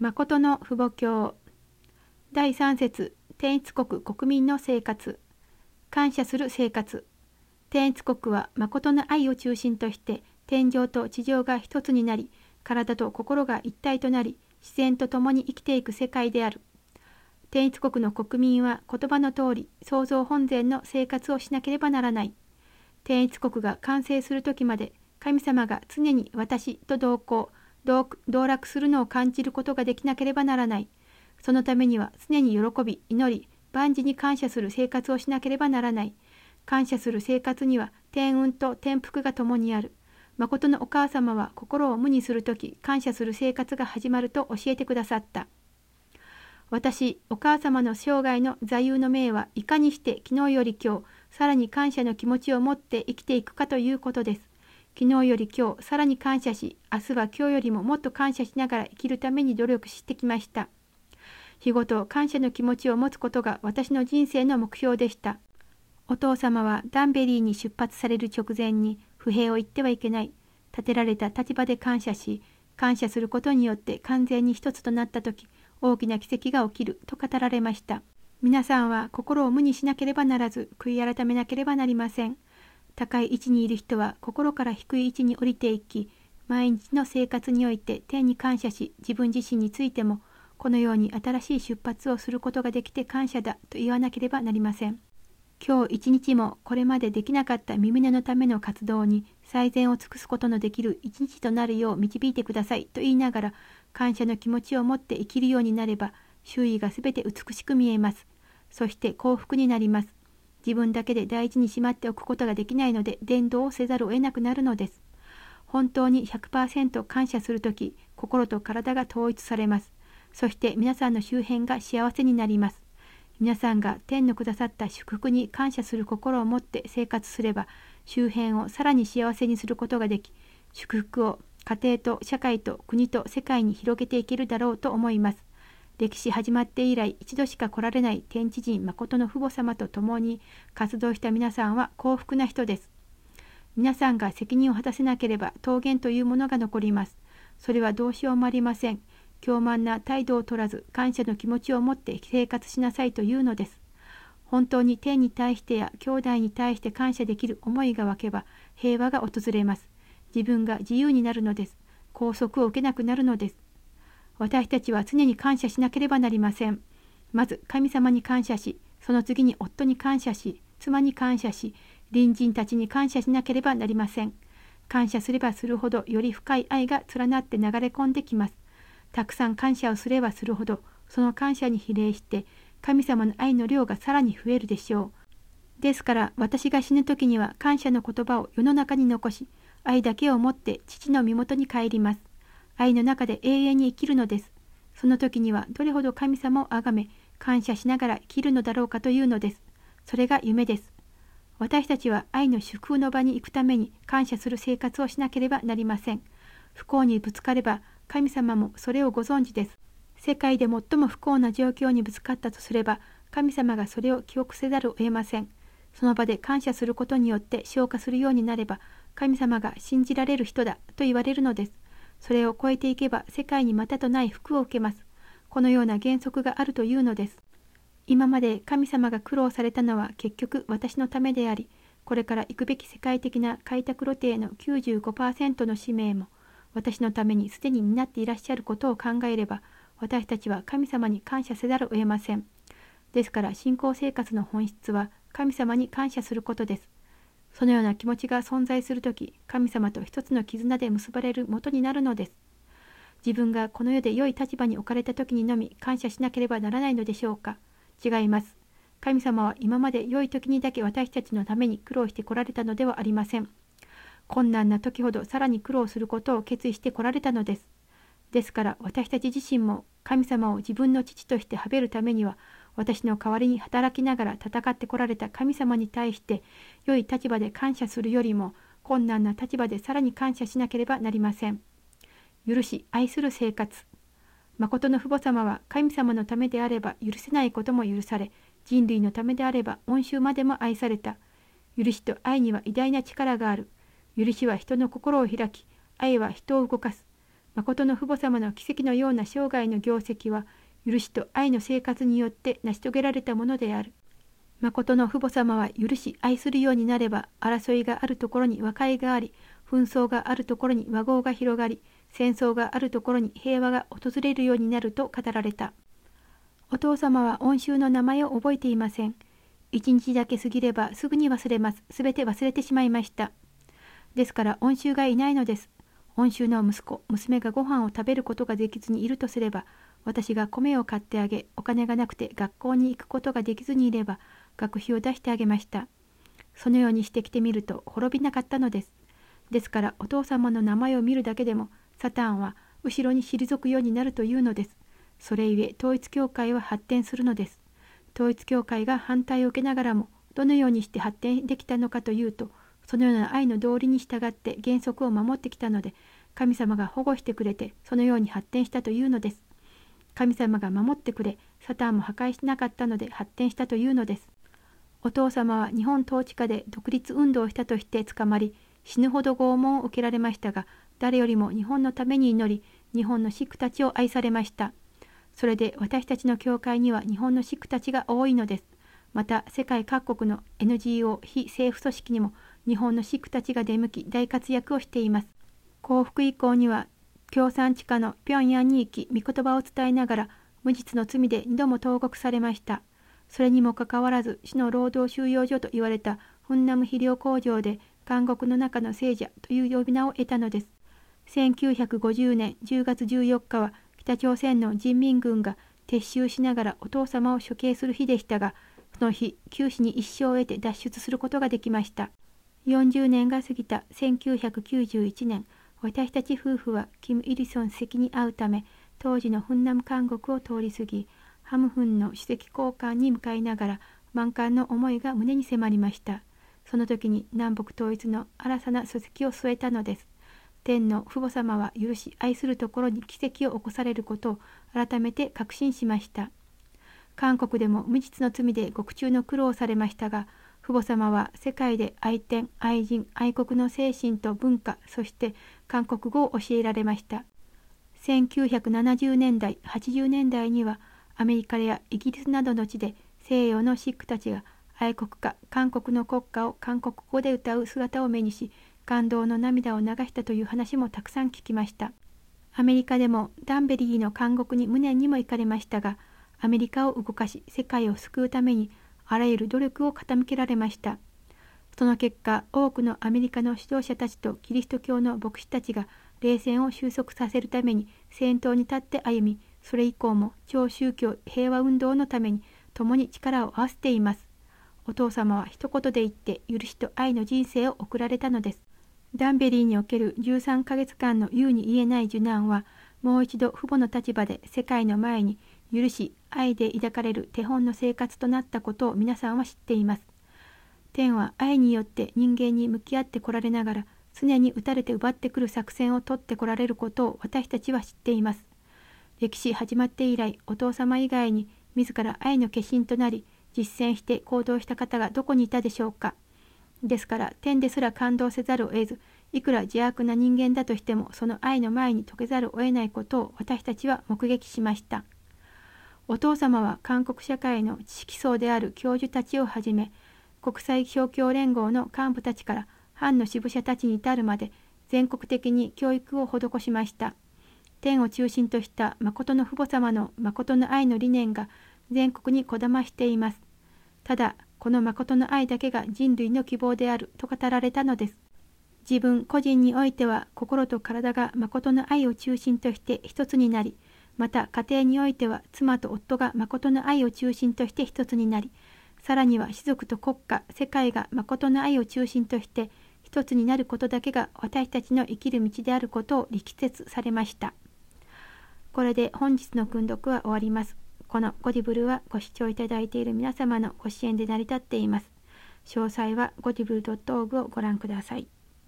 誠の父母教。第3節。天一国国民の生活。感謝する生活。天一国は誠の愛を中心として天上と地上が一つになり体と心が一体となり自然と共に生きていく世界である。天一国の国民は言葉の通り創造本然の生活をしなければならない。天一国が完成する時まで神様が常に私と同行。道楽するのを感じることができなければならない。そのためには常に喜び、祈り、万事に感謝する生活をしなければならない。感謝する生活には天運と天福が共にある。誠のお母様は心を無にするとき、感謝する生活が始まると教えてくださった。私、お母様の生涯の座右の銘はいかにして昨日より今日、さらに感謝の気持ちを持って生きていくかということです。昨日より今日さらに感謝し明日は今日よりももっと感謝しながら生きるために努力してきました。日ごと感謝の気持ちを持つことが私の人生の目標でした。お父様はダンベリーに出発される直前に不平を言ってはいけない。立てられた立場で感謝し感謝することによって完全に一つとなった時大きな奇跡が起きると語られました。皆さんは心を無にしなければならず悔い改めなければなりません。高い位置にいる人は心から低い位置に降りていき毎日の生活において天に感謝し自分自身についてもこのように新しい出発をすることができて感謝だと言わなければなりません。今日一日もこれまでできなかった耳根のための活動に最善を尽くすことのできる一日となるよう導いてくださいと言いながら感謝の気持ちを持って生きるようになれば周囲がすべて美しく見えます。そして幸福になります。自分だけで大事にしまっておくことができないので伝道をせざるを得なくなるのです。本当に100%感謝するとき、心と体が統一されます。そして皆さんの周辺が幸せになります。皆さんが天のくださった祝福に感謝する心を持って生活すれば、周辺をさらに幸せにすることができ、祝福を家庭と社会と国と世界に広げていけるだろうと思います。歴史始まって以来一度しか来られない天地人誠の父母様と共に活動した皆さんは幸福な人です。皆さんが責任を果たせなければ桃源というものが残ります。それはどうしようもありません。傲慢な態度を取らず感謝の気持ちを持って生活しなさいというのです。本当に天に対してや兄弟に対して感謝できる思いが湧けば平和が訪れます。自分が自由になるのです。拘束を受けなくなるのです。私たちは常に感謝しなければなりません。まず神様に感謝し、その次に夫に感謝し、妻に感謝し、隣人たちに感謝しなければなりません。感謝すればするほどより深い愛が連なって流れ込んできます。たくさん感謝をすればするほど、その感謝に比例して、神様の愛の量がさらに増えるでしょう。ですから私が死ぬ時には感謝の言葉を世の中に残し、愛だけを持って父の身元に帰ります。愛の中で永遠に生きるのです。その時にはどれほど神様を崇め、感謝しながら生きるのだろうかというのです。それが夢です。私たちは愛の祝福の場に行くために感謝する生活をしなければなりません。不幸にぶつかれば神様もそれをご存知です。世界で最も不幸な状況にぶつかったとすれば神様がそれを記憶せざるを得ません。その場で感謝することによって消化するようになれば神様が信じられる人だと言われるのです。それを超えていけば世界にまたとない福を受けます。このような原則があるというのです。今まで神様が苦労されたのは結局私のためであり、これから行くべき世界的な開拓露呈の95%の使命も私のためにすでに担っていらっしゃることを考えれば、私たちは神様に感謝せざるを得ません。ですから信仰生活の本質は神様に感謝することです。そのような気持ちが存在する時神様と一つの絆で結ばれる元になるのです。自分がこの世で良い立場に置かれた時にのみ感謝しなければならないのでしょうか。違います。神様は今まで良い時にだけ私たちのために苦労してこられたのではありません。困難な時ほどさらに苦労することを決意してこられたのです。ですから私たち自身も神様を自分の父としてはべるためには私の代わりに働きながら戦ってこられた神様に対して良い立場で感謝するよりも困難な立場でさらに感謝しなければなりません。許し愛する生活。誠の父母様は神様のためであれば許せないことも許され人類のためであれば恩衆までも愛された。許しと愛には偉大な力がある。許しは人の心を開き愛は人を動かす。誠の父母様の奇跡のような生涯の業績は許しと愛の生活によって成し遂げられたものである。誠の父母様は許し愛するようになれば争いがあるところに和解があり紛争があるところに和合が広がり戦争があるところに平和が訪れるようになると語られた。お父様は恩衆の名前を覚えていません。一日だけ過ぎればすぐに忘れます。すべて忘れてしまいました。ですから恩衆がいないのです。恩衆の息子、娘がご飯を食べることができずにいるとすれば、私が米を買ってあげ、お金がなくて学校に行くことができずにいれば、学費を出してあげました。そのようにしてきてみると滅びなかったのです。ですからお父様の名前を見るだけでも、サタンは後ろに退くようになるというのです。それゆえ統一教会は発展するのです。統一教会が反対を受けながらもどのようにして発展できたのかというとそのような愛の道理に従って原則を守ってきたので神様が保護してくれてそのように発展したというのです。神様が守ってくれサタンも破壊しなかったので発展したというのです。お父様は日本統治下で独立運動をしたとして捕まり死ぬほど拷問を受けられましたが誰よりも日本のために祈り日本のシックたちを愛されました。それで私たちの教会には日本のシックたちが多いのです。また世界各国の NGO 非政府組織にも日本のシックたちが出向き大活躍をしています。幸福以降には共産地下の平壌に行き御言葉を伝えながら無実の罪で2度も投獄されました。それにもかかわらず死の労働収容所と言われたフンナム肥料工場で監獄の中の聖者という呼び名を得たのです。1950年10月14日は北朝鮮の人民軍が撤収しながらお父様を処刑する日でしたが、その日、九死に一生を得て脱出することができました。40年が過ぎた1991年、私たち夫婦はキム・イリソン主席に会うため、当時のフンナム監獄を通り過ぎ、ハムフンの主席交換に向かいながら、満貫の思いが胸に迫りました。その時に南北統一の新たな書籍を添えたのです。天の父母様は許し愛するところに奇跡を起こされることを改めて確信しました韓国でも無実の罪で獄中の苦労をされましたが父母様は世界で愛天愛人愛国の精神と文化そして韓国語を教えられました1970年代80年代にはアメリカやイギリスなどの地で西洋のシックたちが愛国歌韓国の国歌を韓国語で歌う姿を目にし感動の涙を流したという話もたくさん聞きました。アメリカでもダンベリーの監獄に無念にも行かれましたが、アメリカを動かし世界を救うためにあらゆる努力を傾けられました。その結果、多くのアメリカの指導者たちとキリスト教の牧師たちが冷戦を収束させるために先頭に立って歩み、それ以降も超宗教平和運動のために共に力を合わせています。お父様は一言で言って許しと愛の人生を送られたのです。ダンベリーにおける13ヶ月間の言うに言えない受難はもう一度父母の立場で世界の前に許し愛で抱かれる手本の生活となったことを皆さんは知っています。天は愛によって人間に向き合ってこられながら常に打たれて奪ってくる作戦をとってこられることを私たちは知っています。歴史始まって以来お父様以外に自ら愛の化身となり実践して行動した方がどこにいたでしょうか。ですから天ですら感動せざるを得ずいくら邪悪な人間だとしてもその愛の前に解けざるを得ないことを私たちは目撃しましたお父様は韓国社会の知識層である教授たちをはじめ国際勝共連合の幹部たちから藩の支部者たちに至るまで全国的に教育を施しました天を中心とした誠の父母様の誠の愛の理念が全国にこだましていますただこの誠の愛だけが人類の希望であると語られたのです。自分個人においては心と体が誠の愛を中心として一つになり、また家庭においては妻と夫が誠の愛を中心として一つになり、さらには士族と国家、世界が誠の愛を中心として一つになることだけが私たちの生きる道であることを力説されました。これで本日の訓読は終わります。このゴディブルはご視聴いただいている皆様のご支援で成り立っています。詳細はゴディブル .org をご覧ください。